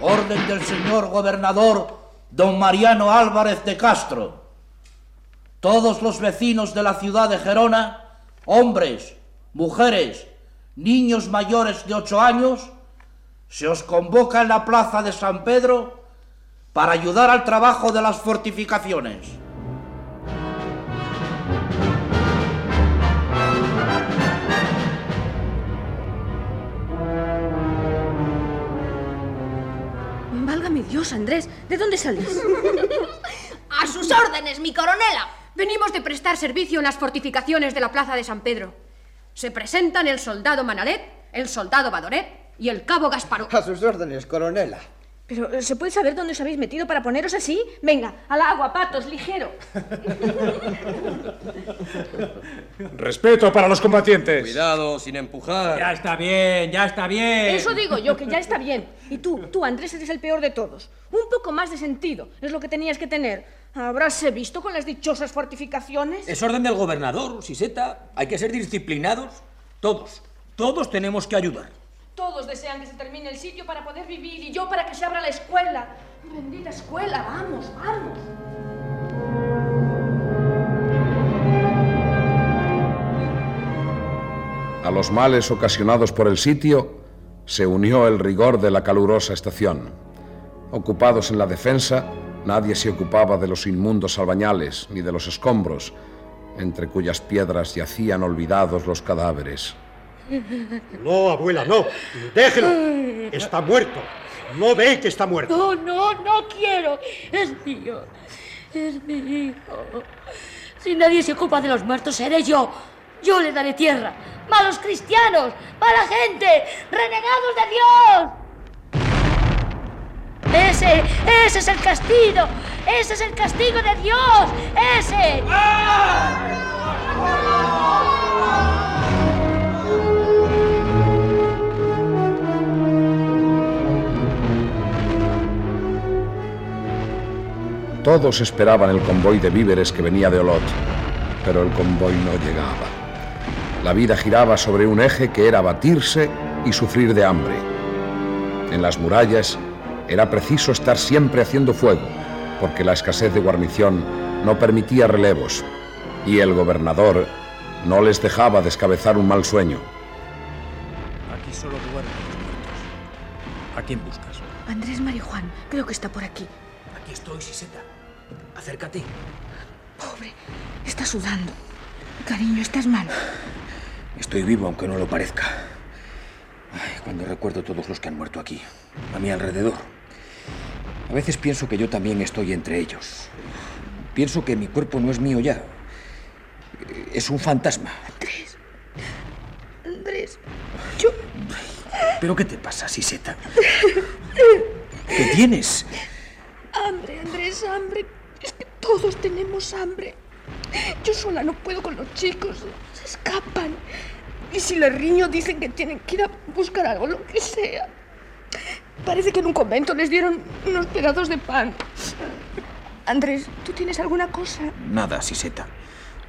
Orden del señor gobernador don Mariano Álvarez de Castro. Todos los vecinos de la ciudad de Gerona, hombres, mujeres, niños mayores de ocho años, se os convoca en la plaza de San Pedro para ayudar al trabajo de las fortificaciones. Válgame Dios, Andrés, ¿de dónde salís? A sus órdenes, mi coronela. Venimos de prestar servicio en las fortificaciones de la Plaza de San Pedro. Se presentan el soldado Manalet, el soldado Badoret y el cabo Gasparó. A sus órdenes, coronela. Pero, ¿se puede saber dónde os habéis metido para poneros así? Venga, al agua, patos, ligero. Respeto para los combatientes. Cuidado, sin empujar. Ya está bien, ya está bien. Eso digo yo, que ya está bien. Y tú, tú, Andrés, eres el peor de todos. Un poco más de sentido es lo que tenías que tener. ¿Habráse visto con las dichosas fortificaciones? Es orden del gobernador, Siseta. Hay que ser disciplinados. Todos, todos tenemos que ayudar. Todos desean que se termine el sitio para poder vivir y yo para que se abra la escuela. Bendita escuela, vamos, vamos. A los males ocasionados por el sitio se unió el rigor de la calurosa estación. Ocupados en la defensa, nadie se ocupaba de los inmundos albañales ni de los escombros, entre cuyas piedras yacían olvidados los cadáveres. No, abuela, no. Déjelo. Está muerto. No ve que está muerto. No, no, no quiero. Es mío. Es mi hijo. Si nadie se ocupa de los muertos, seré yo. Yo le daré tierra. Malos cristianos, mala gente, renegados de Dios. Ese, ese es el castigo. Ese es el castigo de Dios. Ese. Todos esperaban el convoy de víveres que venía de Olot, pero el convoy no llegaba. La vida giraba sobre un eje que era batirse y sufrir de hambre. En las murallas era preciso estar siempre haciendo fuego, porque la escasez de guarnición no permitía relevos, y el gobernador no les dejaba descabezar un mal sueño. Aquí solo duermen los muertos. ¿A quién buscas? Andrés Marijuán, creo que está por aquí. Aquí estoy, Siseta. Acércate. Pobre, está sudando. Cariño, estás mal. Estoy vivo, aunque no lo parezca. Ay, cuando recuerdo todos los que han muerto aquí, a mi alrededor. A veces pienso que yo también estoy entre ellos. Pienso que mi cuerpo no es mío ya. Es un fantasma. Andrés. Andrés. ¿Pero qué te pasa, Siseta? ¿Qué tienes? Hambre, Andrés, hambre. Es que todos tenemos hambre. Yo sola no puedo con los chicos. Se escapan. Y si le riño, dicen que tienen que ir a buscar algo, lo que sea. Parece que en un convento les dieron unos pedazos de pan. Andrés, ¿tú tienes alguna cosa? Nada, Siseta.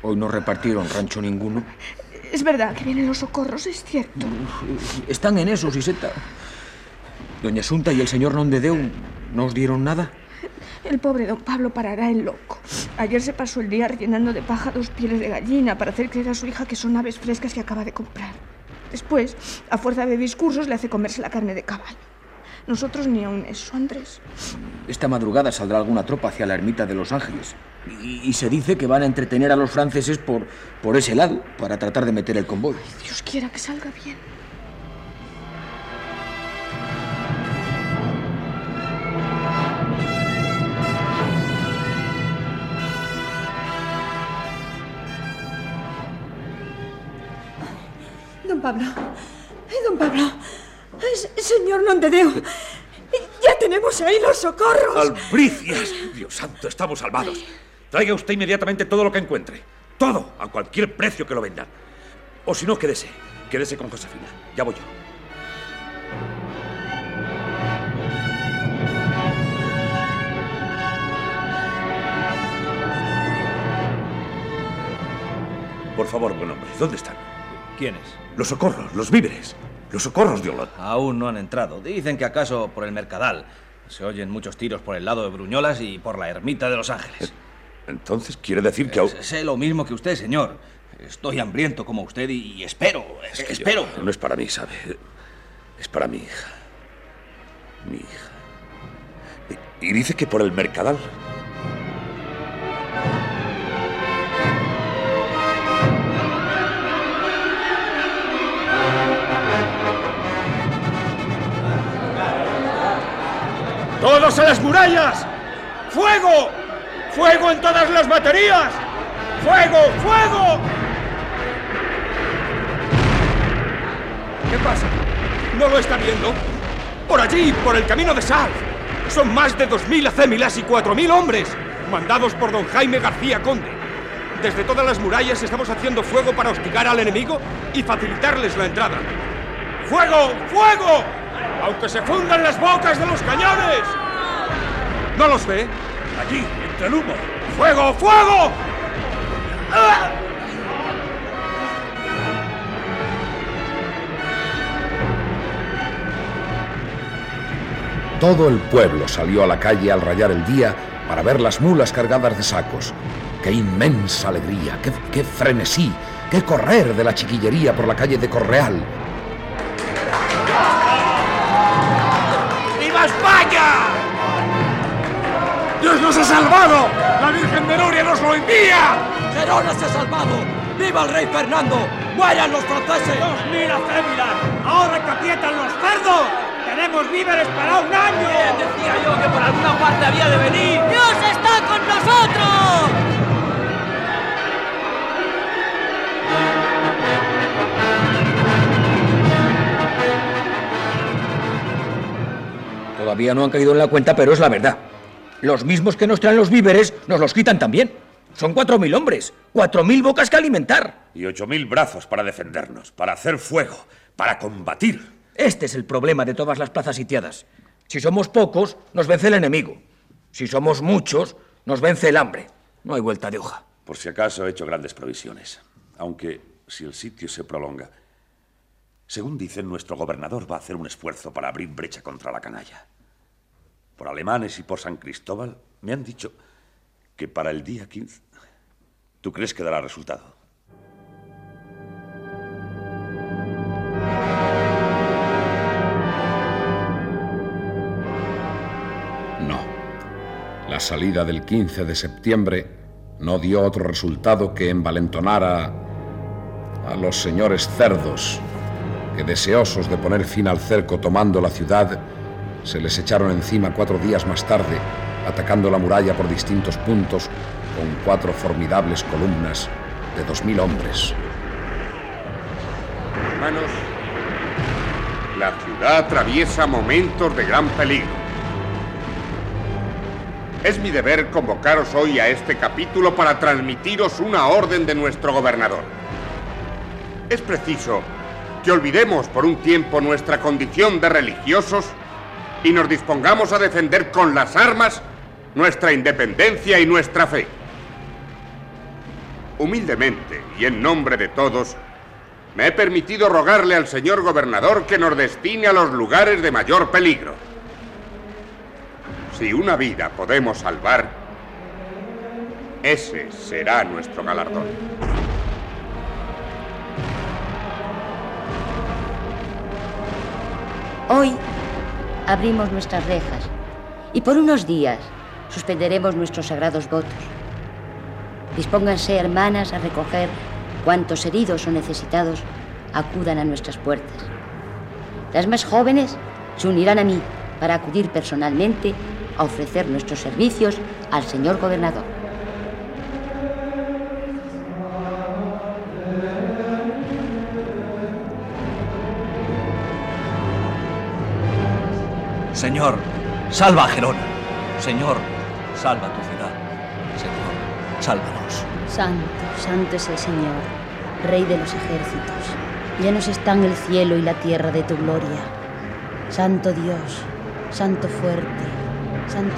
Hoy no repartieron rancho ninguno. Es verdad que vienen los socorros, es cierto. Están en eso, Siseta. Doña Asunta y el señor Nondedeu no os dieron nada. El pobre don Pablo parará el loco. Ayer se pasó el día rellenando de paja dos pieles de gallina para hacer creer a su hija que son aves frescas que acaba de comprar. Después, a fuerza de discursos, le hace comerse la carne de caballo. Nosotros ni aun eso, Andrés. Esta madrugada saldrá alguna tropa hacia la ermita de Los Ángeles. Y, y se dice que van a entretener a los franceses por, por ese lado, para tratar de meter el convoy. Dios quiera que salga bien. Don Pablo. Ay, don Pablo. Ay, señor Nondedeu. Ya tenemos ahí los socorros. ¡Albricias! Dios santo, estamos salvados. Traiga usted inmediatamente todo lo que encuentre. Todo, a cualquier precio que lo vendan. O si no, quédese. Quédese con Josefina. Ya voy yo. Por favor, buen hombre, ¿dónde están? ¿Quiénes? Los socorros, los víveres. Los socorros de Olot. Aún no han entrado. Dicen que acaso por el Mercadal. Se oyen muchos tiros por el lado de Bruñolas y por la ermita de Los Ángeles. Entonces quiere decir que aún... Sé lo mismo que usted, señor. Estoy hambriento como usted y, y espero, Es que espero. yo- no es para mí, ¿sabe? Es para mi hija. Mi hija. Y, y dice que por el Mercadal. ¡Todos a las murallas! ¡Fuego! ¡Fuego en todas las baterías! ¡Fuego! ¡Fuego! ¿Qué pasa? ¿No lo está viendo? Por allí, por el camino de Sal. Son más de 2.000 acémilas y 4.000 hombres, mandados por don Jaime García Conde. Desde todas las murallas estamos haciendo fuego para hostigar al enemigo y facilitarles la entrada. ¡Fuego! ¡Fuego! ¡Aunque se fundan las bocas de los cañones! ¿No los ve? Allí, entre el humo. ¡Fuego! ¡Fuego! ¡Ah! Todo el pueblo salió a la calle al rayar el día para ver las mulas cargadas de sacos. ¡Qué inmensa alegría! ¡Qué, qué frenesí! ¡Qué correr de la chiquillería por la calle de Correal! ¡Viva España! ¡Dios nos ha salvado! ¡La Virgen de Nuria nos lo envía! ¡Gerona se ha salvado! ¡Viva el rey Fernando! ¡Mueran los franceses! ¡Dos mil acémilas! ¡Ahora que aprietan los cerdos! ¡Tenemos víveres para un año! decía yo que por alguna parte había de venir! ¡Dios está con nosotros! Todavía no han caído en la cuenta, pero es la verdad. Los mismos que nos traen los víveres nos los quitan también. Son cuatro mil hombres, cuatro mil bocas que alimentar. Y ocho mil brazos para defendernos, para hacer fuego, para combatir. Este es el problema de todas las plazas sitiadas. Si somos pocos, nos vence el enemigo. Si somos muchos, nos vence el hambre. No hay vuelta de hoja. Por si acaso he hecho grandes provisiones. Aunque si el sitio se prolonga. Según dicen, nuestro gobernador va a hacer un esfuerzo para abrir brecha contra la canalla. Por alemanes y por San Cristóbal me han dicho que para el día 15... ¿Tú crees que dará resultado? No. La salida del 15 de septiembre no dio otro resultado que envalentonar a, a los señores cerdos, que deseosos de poner fin al cerco tomando la ciudad, se les echaron encima cuatro días más tarde, atacando la muralla por distintos puntos con cuatro formidables columnas de dos mil hombres. Hermanos, la ciudad atraviesa momentos de gran peligro. Es mi deber convocaros hoy a este capítulo para transmitiros una orden de nuestro gobernador. Es preciso que olvidemos por un tiempo nuestra condición de religiosos y nos dispongamos a defender con las armas nuestra independencia y nuestra fe. Humildemente y en nombre de todos, me he permitido rogarle al señor gobernador que nos destine a los lugares de mayor peligro. Si una vida podemos salvar, ese será nuestro galardón. Hoy abrimos nuestras rejas y por unos días suspenderemos nuestros sagrados votos. Dispónganse, hermanas, a recoger cuantos heridos o necesitados acudan a nuestras puertas. Las más jóvenes se unirán a mí para acudir personalmente a ofrecer nuestros servicios al señor gobernador. Señor, salva a Gerona. Señor, salva tu ciudad. Señor, sálvanos. Santo, santo es el Señor, Rey de los ejércitos. Llenos están el cielo y la tierra de tu gloria. Santo Dios, Santo fuerte, Santo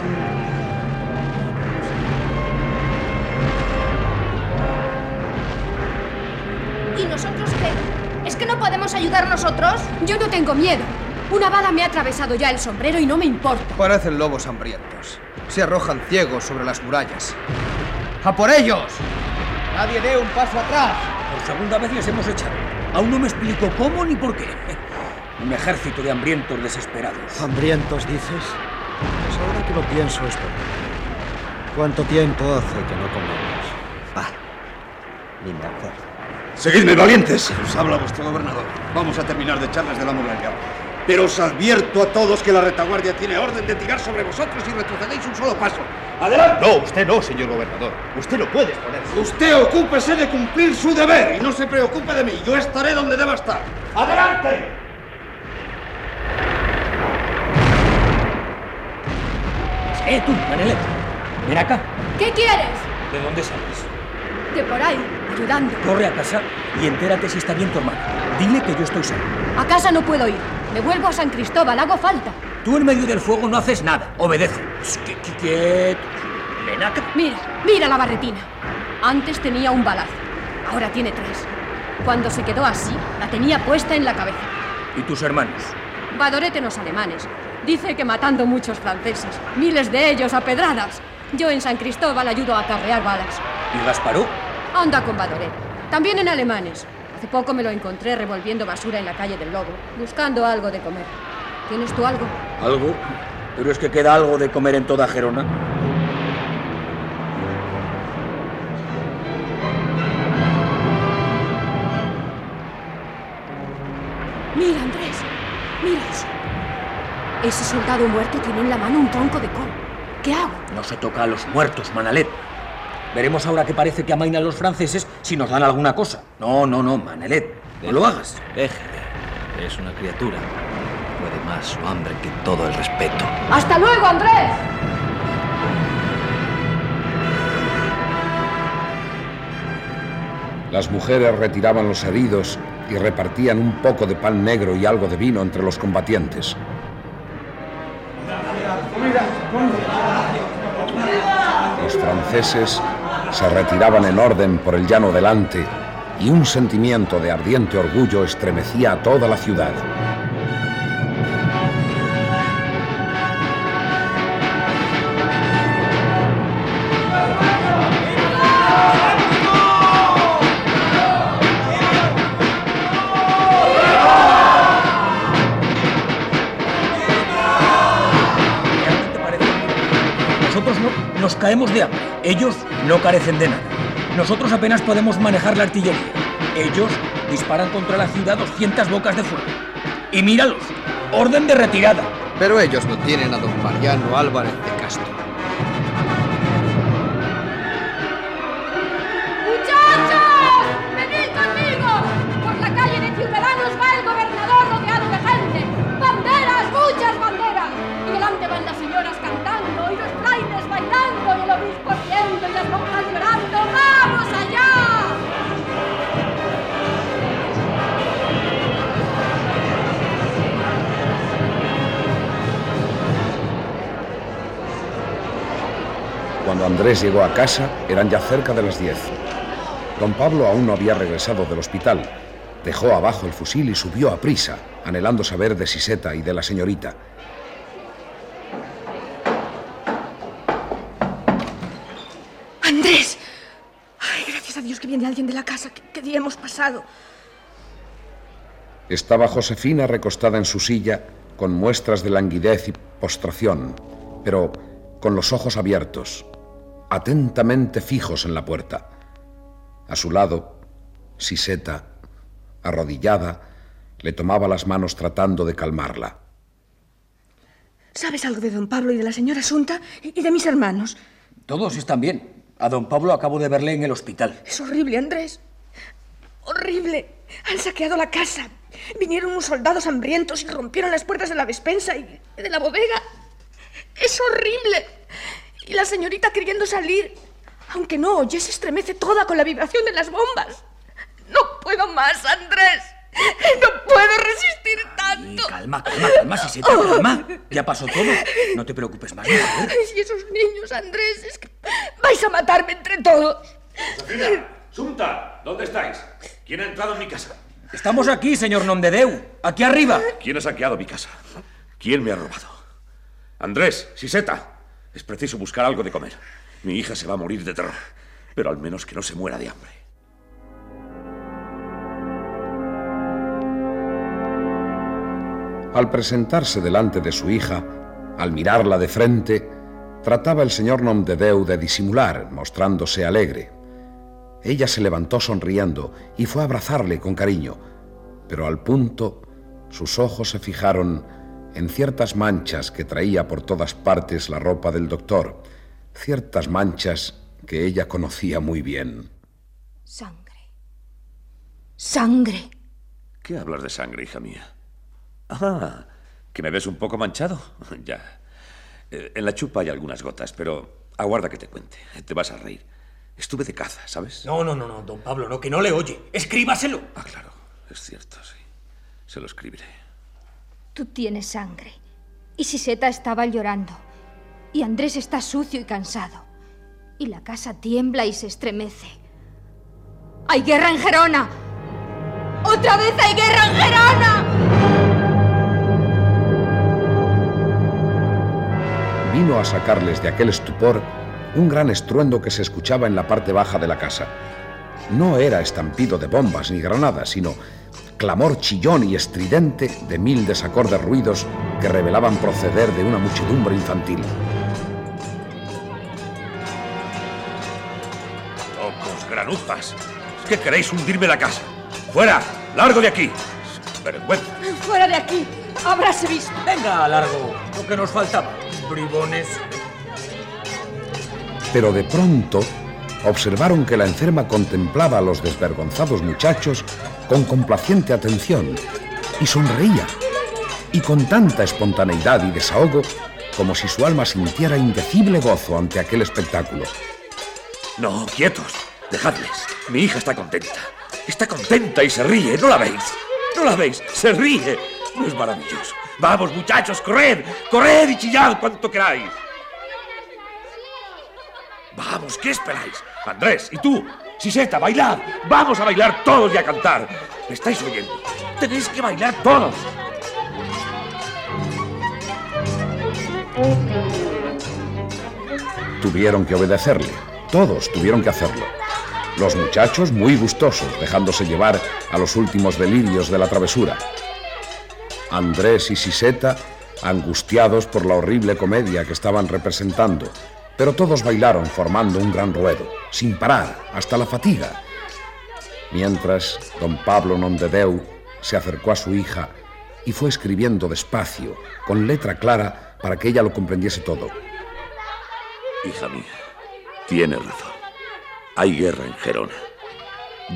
¿Y nosotros qué? ¿Es que no podemos ayudar nosotros? Yo no tengo miedo. Una bala me ha atravesado ya el sombrero y no me importa. Parecen lobos hambrientos. Se arrojan ciegos sobre las murallas. ¡A por ellos! Nadie dé un paso atrás. Por segunda vez les hemos echado. Aún no me explico cómo ni por qué. Un ejército de hambrientos desesperados. ¿Hambrientos dices? Pues ahora que lo pienso esto. ¿Cuánto tiempo hace que no comemos? Ah, ni me acuerdo. Seguidme, valientes. Os habla vuestro gobernador. Vamos a terminar de echarles de la muralla. Pero os advierto a todos que la retaguardia tiene orden de tirar sobre vosotros y retrocedéis un solo paso. ¡Adelante! No, usted no, señor gobernador. Usted no puede exponerse. Usted ocúpese de cumplir su deber y no se preocupe de mí. Yo estaré donde deba estar. ¡Adelante! ¡Eh, tú, Manelet! Ven acá. ¿Qué quieres? ¿De dónde sales? De por ahí, ayudando. Corre a casa y entérate si está bien tu hermano. Dile que yo estoy solo. A casa no puedo ir. Me vuelvo a San Cristóbal, hago falta. Tú en medio del fuego no haces nada. Obedece. ¿Qué, qué, acá. Mira, mira la barretina. Antes tenía un balazo, ahora tiene tres. Cuando se quedó así, la tenía puesta en la cabeza. ¿Y tus hermanos? Badoret en los alemanes. Dice que matando muchos franceses, miles de ellos a pedradas. Yo en San Cristóbal ayudo a carrear balas. ¿Y Gasparó? Anda con Badoret. También en alemanes. Hace poco me lo encontré revolviendo basura en la calle del Lobo, buscando algo de comer. ¿Tienes tú algo? ¿Algo? ¿Pero es que queda algo de comer en toda Gerona? Mira, Andrés. Mira eso. Ese soldado muerto tiene en la mano un tronco de col. ¿Qué hago? No se toca a los muertos, Manalet. Veremos ahora que parece que amainan los franceses si nos dan alguna cosa. No, no, no, Manelet. No lo hagas. Déjele. Es una criatura. Puede más su hambre que todo el respeto. ¡Hasta luego, Andrés! Las mujeres retiraban los heridos y repartían un poco de pan negro y algo de vino entre los combatientes. Los franceses se retiraban en orden por el llano delante y un sentimiento de ardiente orgullo estremecía a toda la ciudad. Caemos de hambre. Ellos no carecen de nada. Nosotros apenas podemos manejar la artillería. Ellos disparan contra la ciudad 200 bocas de fuego. Y míralos, orden de retirada. Pero ellos no tienen a don Mariano Álvarez de Cuando Andrés llegó a casa, eran ya cerca de las 10. Don Pablo aún no había regresado del hospital. Dejó abajo el fusil y subió a prisa, anhelando saber de Siseta y de la señorita. ¡Andrés! Ay, gracias a Dios que viene alguien de la casa. ¿Qué, qué día hemos pasado? Estaba Josefina recostada en su silla, con muestras de languidez y postración, pero con los ojos abiertos, atentamente fijos en la puerta. A su lado, Siseta, arrodillada, le tomaba las manos tratando de calmarla. ¿Sabes algo de don Pablo y de la señora Asunta y de mis hermanos? Todos están bien. A don Pablo acabo de verle en el hospital. Es horrible, Andrés. Horrible. Han saqueado la casa. Vinieron unos soldados hambrientos y rompieron las puertas de la despensa y de la bodega. Es horrible. Y la señorita queriendo salir. Aunque no oye, se estremece toda con la vibración de las bombas. No puedo más, Andrés. No puedo resistir tanto. Calma, calma, calma, Siseta, calma. Ya pasó todo. No te preocupes más, mujer. Y esos niños, Andrés, es que vais a matarme entre todos. Josefina, Sunta, ¿dónde estáis? ¿Quién ha entrado en mi casa? Estamos aquí, señor Nomdedeu. Aquí arriba. ¿Quién ha saqueado mi casa? ¿Quién me ha robado? Andrés, Siseta. Es preciso buscar algo de comer. Mi hija se va a morir de terror. Pero al menos que no se muera de hambre. Al presentarse delante de su hija, al mirarla de frente, trataba el señor Nomdedeu de disimular, mostrándose alegre. Ella se levantó sonriendo y fue a abrazarle con cariño, pero al punto sus ojos se fijaron en ciertas manchas que traía por todas partes la ropa del doctor, ciertas manchas que ella conocía muy bien. Sangre. Sangre. ¿Qué hablas de sangre, hija mía? Ah, ¿que me ves un poco manchado? ya. Eh, en la chupa hay algunas gotas, pero aguarda que te cuente. Te vas a reír. Estuve de caza, ¿sabes? No, no, no, no, don Pablo, no, que no le oye. Escríbaselo. Ah, claro, es cierto, sí. Se lo escribiré. Tú tienes sangre. Y Siseta estaba llorando. Y Andrés está sucio y cansado. Y la casa tiembla y se estremece. ¡Hay guerra en Gerona! ¡Otra vez hay guerra en Gerona! Vino a sacarles de aquel estupor un gran estruendo que se escuchaba en la parte baja de la casa. No era estampido de bombas ni granadas, sino clamor chillón y estridente de mil desacordes ruidos que revelaban proceder de una muchedumbre infantil. ¡Locos, granuzas! ¿Es que queréis hundirme la casa? ¡Fuera! ¡Largo de aquí! ¡Vergüenza! ¡Fuera de aquí! ¡Habráse visto! Venga, largo. Lo que nos faltaba. Bribones. Pero de pronto observaron que la enferma contemplaba a los desvergonzados muchachos con complaciente atención y sonreía, y con tanta espontaneidad y desahogo como si su alma sintiera indecible gozo ante aquel espectáculo. No, quietos. Dejadles. Mi hija está contenta. Está contenta y se ríe. ¿No la veis? ¿No la veis? Se ríe. ¿No es maravilloso? Vamos, muchachos, corred. Corred y chillad cuanto queráis. Vamos, ¿qué esperáis? Andrés, ¿y tú? Siseta, bailad. Vamos a bailar todos y a cantar. ¿Me estáis oyendo? Tenéis que bailar todos. Tuvieron que obedecerle. Todos tuvieron que hacerlo. Los muchachos muy gustosos, dejándose llevar a los últimos delirios de la travesura. Andrés y Siseta, angustiados por la horrible comedia que estaban representando, pero todos bailaron formando un gran ruedo, sin parar, hasta la fatiga. Mientras, don Pablo Nondedeu se acercó a su hija y fue escribiendo despacio, con letra clara, para que ella lo comprendiese todo. Hija mía, tienes razón. Hay guerra en Gerona.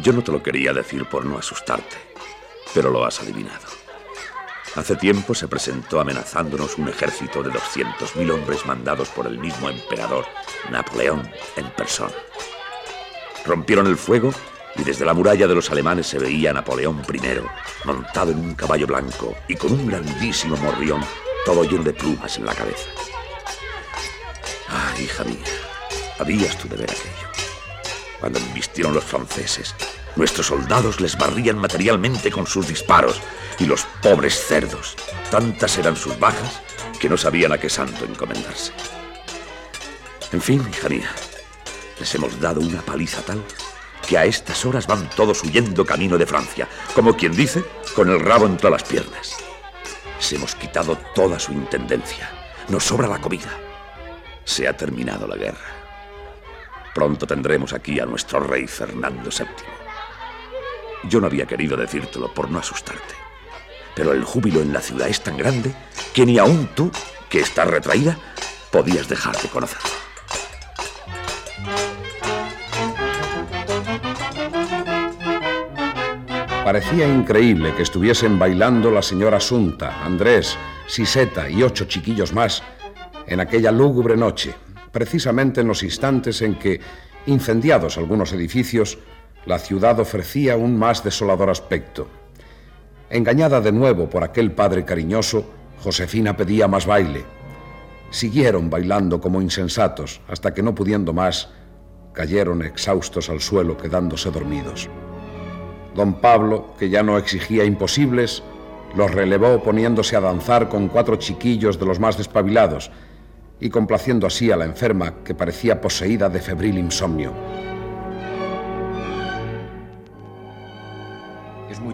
Yo no te lo quería decir por no asustarte, pero lo has adivinado. Hace tiempo se presentó amenazándonos un ejército de 200.000 hombres mandados por el mismo emperador, Napoleón, en persona. Rompieron el fuego y desde la muralla de los alemanes se veía Napoleón I, montado en un caballo blanco y con un grandísimo morrión, todo lleno de plumas en la cabeza. Ah, hija mía, Sabías tú de ver aquello. Cuando embistieron los franceses, nuestros soldados les barrían materialmente con sus disparos y los pobres cerdos, tantas eran sus bajas que no sabían a qué santo encomendarse. En fin, hija mía, les hemos dado una paliza tal que a estas horas van todos huyendo camino de Francia, como quien dice, con el rabo entre las piernas. Les hemos quitado toda su intendencia. Nos sobra la comida. Se ha terminado la guerra. Pronto tendremos aquí a nuestro rey Fernando VII. Yo no había querido decírtelo por no asustarte, pero el júbilo en la ciudad es tan grande que ni aún tú, que estás retraída, podías dejar de conocerlo. Parecía increíble que estuviesen bailando la señora Asunta, Andrés, Siseta y ocho chiquillos más en aquella lúgubre noche, precisamente en los instantes en que, incendiados algunos edificios, la ciudad ofrecía un más desolador aspecto. Engañada de nuevo por aquel padre cariñoso, Josefina pedía más baile. Siguieron bailando como insensatos hasta que no pudiendo más, cayeron exhaustos al suelo quedándose dormidos. Don Pablo, que ya no exigía imposibles, los relevó poniéndose a danzar con cuatro chiquillos de los más despabilados y complaciendo así a la enferma que parecía poseída de febril insomnio.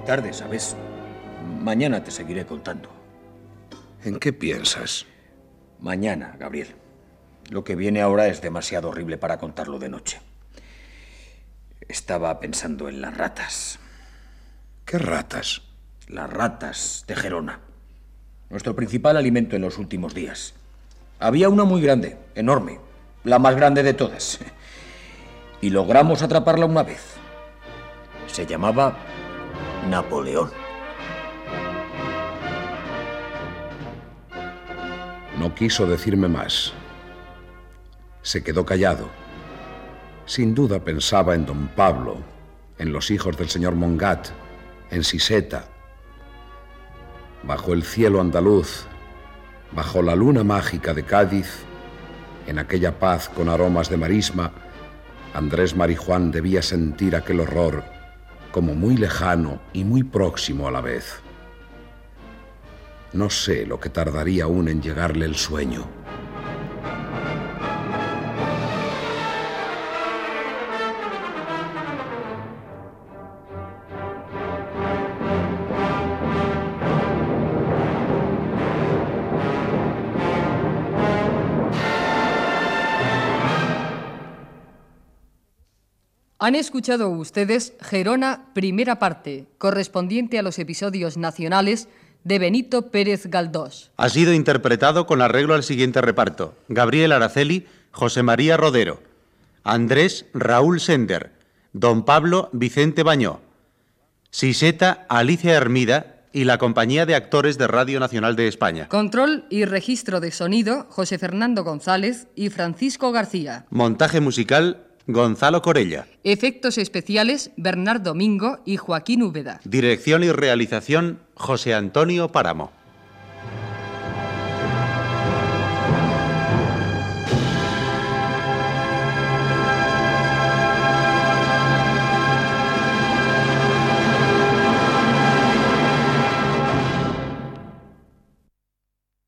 Tarde, ¿sabes? Mañana te seguiré contando. ¿En qué piensas? Mañana, Gabriel. Lo que viene ahora es demasiado horrible para contarlo de noche. Estaba pensando en las ratas. ¿Qué ratas? Las ratas de Gerona. Nuestro principal alimento en los últimos días. Había una muy grande, enorme, la más grande de todas. Y logramos atraparla una vez. Se llamaba Napoleón. No quiso decirme más. Se quedó callado. Sin duda pensaba en don Pablo, en los hijos del señor Mongat, en Siseta. Bajo el cielo andaluz, bajo la luna mágica de Cádiz, en aquella paz con aromas de marisma, Andrés Marijuán debía sentir aquel horror como muy lejano y muy próximo a la vez. No sé lo que tardaría aún en llegarle el sueño. Han escuchado ustedes Gerona, primera parte, correspondiente a los episodios nacionales de Benito Pérez Galdós. Ha sido interpretado con arreglo al siguiente reparto. Gabriel Araceli, José María Rodero, Andrés Raúl Sender, Don Pablo Vicente Bañó, Siseta Alicia Hermida y la Compañía de Actores de Radio Nacional de España. Control y registro de sonido, José Fernando González y Francisco García. Montaje musical, Gonzalo Corella. Efectos especiales, Bernardo Domingo y Joaquín Úbeda. Dirección y realización, José Antonio Páramo.